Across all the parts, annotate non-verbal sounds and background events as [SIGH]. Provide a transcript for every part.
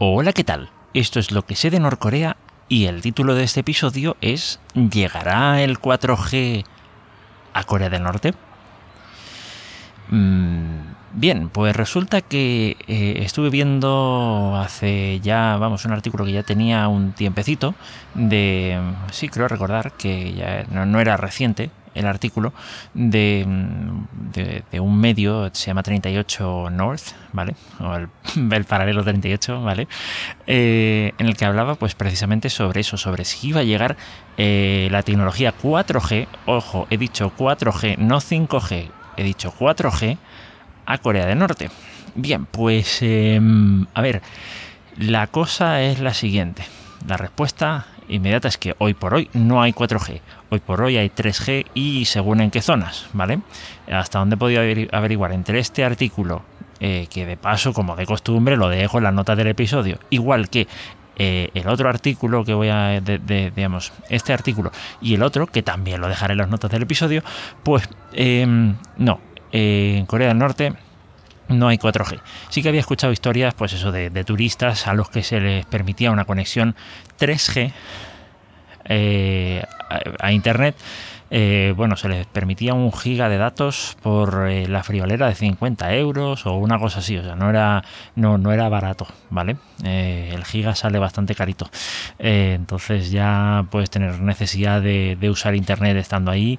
Hola, ¿qué tal? Esto es lo que sé de Norcorea y el título de este episodio es ¿Llegará el 4G a Corea del Norte? Mm, bien, pues resulta que eh, estuve viendo hace ya, vamos, un artículo que ya tenía un tiempecito de, sí, creo recordar que ya no era reciente, el artículo de, un medio, se llama 38 North, ¿vale? O el, [LAUGHS] paralelo 38, ¿vale? Eh, en el que hablaba pues precisamente sobre eso, sobre si iba a llegar eh, la tecnología 4G, ojo, he dicho 4G, no 5G, he dicho 4G, a Corea del Norte. Bien, pues em, a ver, la cosa es la siguiente. La respuesta inmediata es que hoy por hoy no hay 4G. Hoy por hoy hay 3G y según en qué zonas, ¿vale? Hasta donde he podido averiguar entre este artículo, eh, que de paso, como de costumbre, lo dejo en las notas del episodio, igual que eh, el otro artículo que voy a, digamos, este artículo y el otro, que también lo dejaré en las notas del episodio, pues em, no, en Corea del Norte no hay 4G. Sí que había escuchado historias, pues eso, de, turistas a los que se les permitía una conexión 3G eh, a, Internet eh, bueno, se les permitía un giga de datos por eh, la friolera de 50 euros o una cosa así, o sea, no era, no, no era barato, ¿vale? Eh, el giga sale bastante carito, entonces ya puedes tener necesidad de, usar internet estando ahí,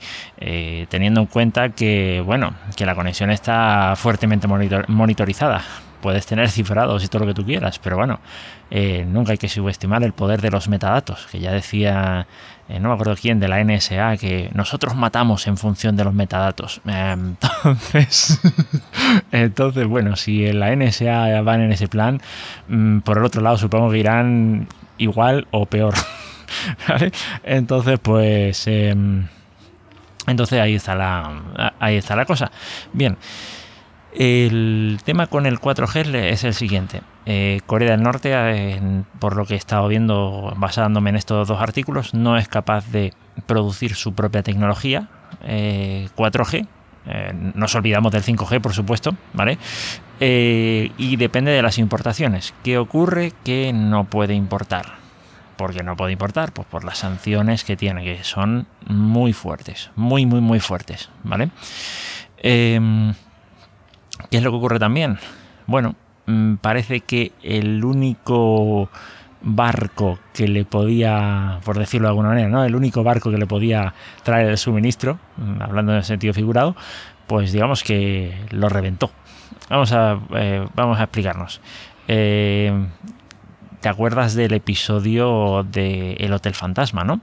teniendo en cuenta que, bueno, que la conexión está fuertemente monitorizada, puedes tener cifrados y todo lo que tú quieras, pero bueno, nunca hay que subestimar el poder de los metadatos, que ya decía eh, no me acuerdo quién, de la NSA, que nosotros matamos en función de los metadatos. [LAUGHS] Entonces, entonces, bueno, si la NSA van en ese plan, mm, por el otro lado supongo que irán igual o peor. [LAUGHS] Entonces, pues... Em, entonces ahí está la, ahí está la cosa. Bien. El tema con el 4G es el siguiente. Eh, Corea del Norte, por lo que he estado viendo basándome en estos dos artículos, no es capaz de producir su propia tecnología 4G. Eh, eh, nos olvidamos del 5G, por supuesto, ¿vale? y depende de las importaciones. ¿Qué ocurre? Que no puede importar. ¿Por qué no puede importar? Pues por las sanciones que tiene, que son muy fuertes, muy, muy, muy fuertes, ¿vale? ¿Qué es lo que ocurre también? Bueno, mm, parece que el único barco que le podía, por decirlo de alguna manera, ¿no? El único barco que le podía traer el suministro, mm, hablando en el sentido figurado, pues digamos que lo reventó. Vamos a, eh, vamos a explicarnos. Eh, ¿Te acuerdas del episodio de El Hotel Fantasma, no?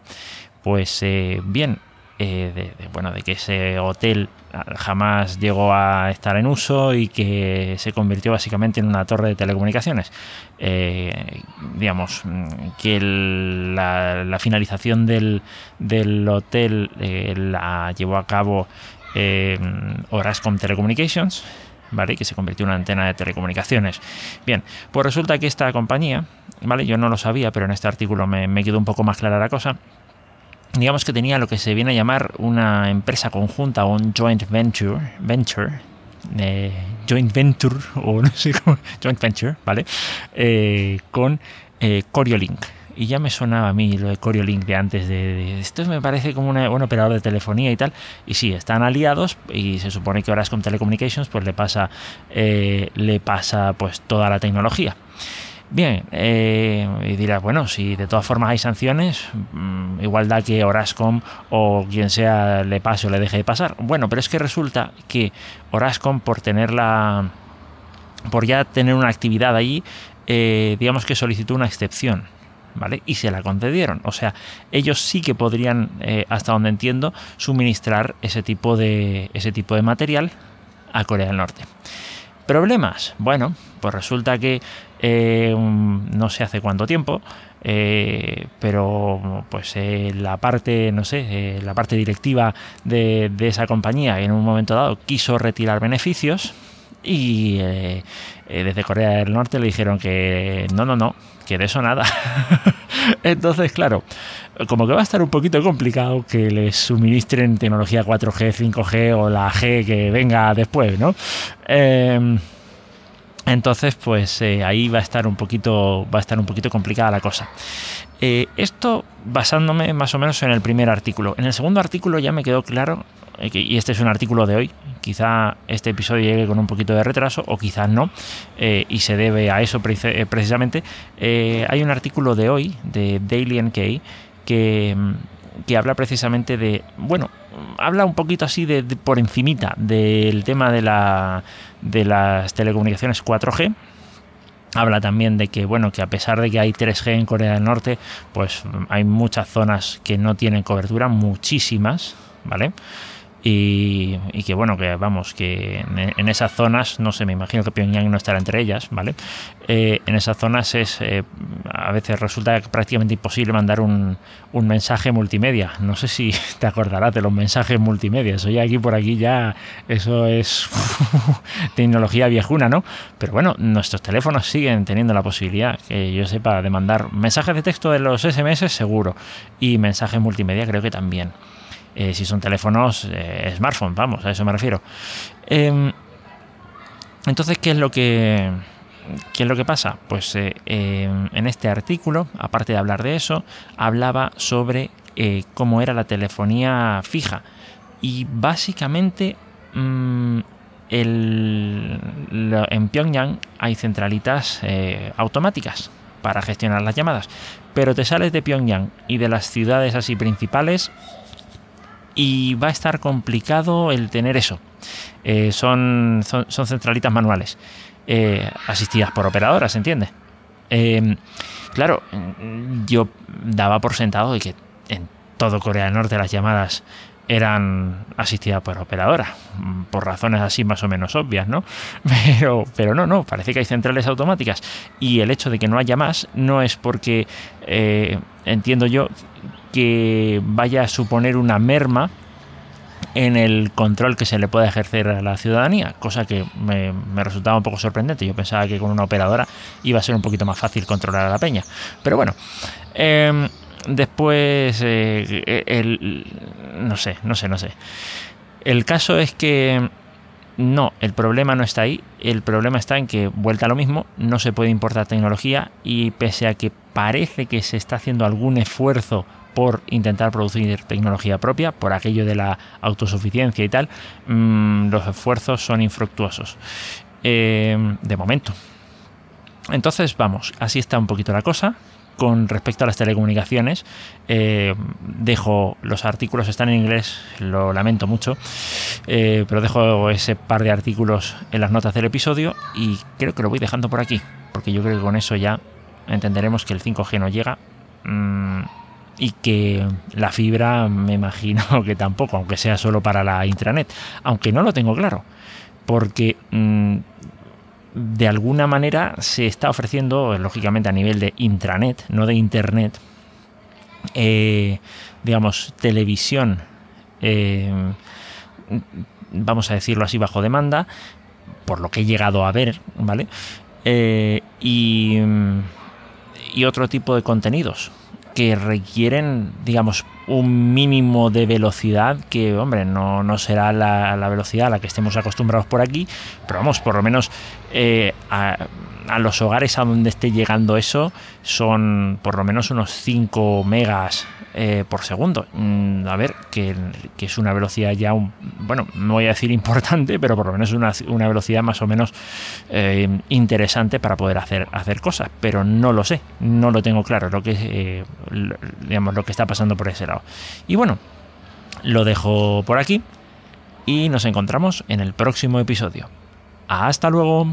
Pues eh, bien, de, bueno, de que ese hotel jamás llegó a estar en uso y que se convirtió básicamente en una torre de telecomunicaciones. Eh, digamos que la, finalización del, hotel eh, la llevó a cabo eh, Orascom Telecommunications. ¿Vale? que se convirtió en una antena de telecomunicaciones. Bien, pues resulta que esta compañía, ¿vale? Yo no lo sabía, pero en este artículo me, me quedó un poco más clara la cosa digamos que tenía lo que se viene a llamar una empresa conjunta o un joint venture, venture eh, joint venture [LAUGHS] o no sé cómo, joint venture, ¿vale? Eh, con eh, Coriolink. Y ya me sonaba a mí lo de Coriolink de antes de, esto me parece como un operador de telefonía y tal. Y sí, están aliados y se supone que ahora es con Telecommunications pues le pasa le pasa pues toda la tecnología. Bien, eh, y dirás, bueno, si de todas formas hay sanciones, mm, igual da que Orascom o quien sea le pase o le deje de pasar. Bueno, pero es que resulta que Orascom, por tenerla, por ya tener una actividad allí, eh, digamos que solicitó una excepción. ¿Vale? Y se la concedieron. O sea, ellos sí que podrían, eh, hasta donde entiendo, suministrar ese tipo de, ese tipo de material a Corea del Norte. ¿Problemas? Bueno, pues resulta que eh, no sé hace cuánto tiempo, eh, pero pues eh, la parte, no sé, la parte directiva de, esa compañía en un momento dado quiso retirar beneficios y desde Corea del Norte le dijeron que no, no, no, que de eso nada. [LAUGHS] Entonces, claro, como que va a estar un poquito complicado que les suministren tecnología 4G, 5G o la G que venga después, ¿no? Entonces, pues eh, ahí va a estar un poquito, va a estar un poquito complicada la cosa. Eh, esto basándome más o menos en el primer artículo. En el segundo artículo ya me quedó claro, eh, y este es un artículo de hoy, quizá este episodio llegue con un poquito de retraso o quizás no, y se debe a eso precisamente. hay un artículo de hoy de Daily NK que, que habla precisamente de, bueno, habla un poquito así de, por encimita del tema de, la, de las telecomunicaciones 4G. Habla también de que, bueno, que a pesar de que hay 3G en Corea del Norte, pues hay muchas zonas que no tienen cobertura, muchísimas, ¿vale? Y, que bueno, que vamos, que en, esas zonas, no sé, me imagino que Pyongyang no estará entre ellas, ¿vale? Eh, en esas zonas es, eh, a veces resulta prácticamente imposible mandar un, mensaje multimedia. No sé si [LAUGHS] te acordarás de los mensajes multimedia. Oye, aquí por aquí ya eso es [LAUGHS] tecnología viejuna, ¿no? Pero bueno, nuestros teléfonos siguen teniendo la posibilidad, que yo sepa, de mandar mensajes de texto de los SMS seguro y mensajes multimedia creo que también. Eh, si son teléfonos eh, smartphone, vamos, a eso me refiero. Em, entonces, ¿qué es lo que... ¿Qué es lo que pasa? Pues eh, em, en este artículo, aparte de hablar de eso, hablaba sobre cómo era la telefonía fija. Y básicamente mm, en Pyongyang hay centralitas automáticas para gestionar las llamadas. Pero te sales de Pyongyang y de las ciudades así principales y va a estar complicado el tener eso. Eh, son, son, centralitas manuales, eh, asistidas por operadoras, ¿entiendes? Eh, claro, yo daba por sentado de que en todo Corea del Norte las llamadas eran asistidas por operadoras, por razones así más o menos obvias, ¿no? [LAUGHS] Pero, pero no, no, parece que hay centrales automáticas y el hecho de que no haya más no es porque, entiendo yo, que vaya a suponer una merma en el control que se le puede ejercer a la ciudadanía, cosa que me, resultaba un poco sorprendente. Yo pensaba que con una operadora iba a ser un poquito más fácil controlar a la peña. Pero bueno, em, después, eh, no sé, no sé, no sé. El caso es que no, el problema no está ahí. El problema está en que, vuelta a lo mismo, no se puede importar tecnología y pese a que parece que se está haciendo algún esfuerzo por intentar producir tecnología propia, por aquello de la autosuficiencia y tal, mm, los esfuerzos son infructuosos. Eh, de momento. Entonces, vamos, así está un poquito la cosa. Con respecto a las telecomunicaciones, eh, dejo los artículos, están en inglés, lo lamento mucho, eh, pero dejo ese par de artículos en las notas del episodio y creo que lo voy dejando por aquí, porque yo creo que con eso ya entenderemos que el 5G no llega. Mm, y que la fibra me imagino [LAUGHS] que tampoco, aunque sea solo para la intranet, aunque no lo tengo claro, porque mm, de alguna manera se está ofreciendo, lógicamente a nivel de intranet, no de internet, eh, digamos, televisión, eh, vamos a decirlo así, bajo demanda, por lo que he llegado a ver, ¿vale? Eh, y, y otro tipo de contenidos que requieren, digamos, un mínimo de velocidad que, hombre, no, no será la, velocidad a la que estemos acostumbrados por aquí, pero vamos, por lo menos eh, a, los hogares a donde esté llegando eso son por lo menos unos 5 megas eh, por segundo. Mm, a ver, que, es una velocidad ya, bueno, no voy a decir importante, pero por lo menos una, una velocidad más o menos eh, interesante para poder hacer, hacer cosas. Pero no lo sé, no lo tengo claro, lo que, eh, digamos, lo que está pasando por ese lado. Y bueno, lo dejo por aquí y nos encontramos en el próximo episodio. Hasta luego.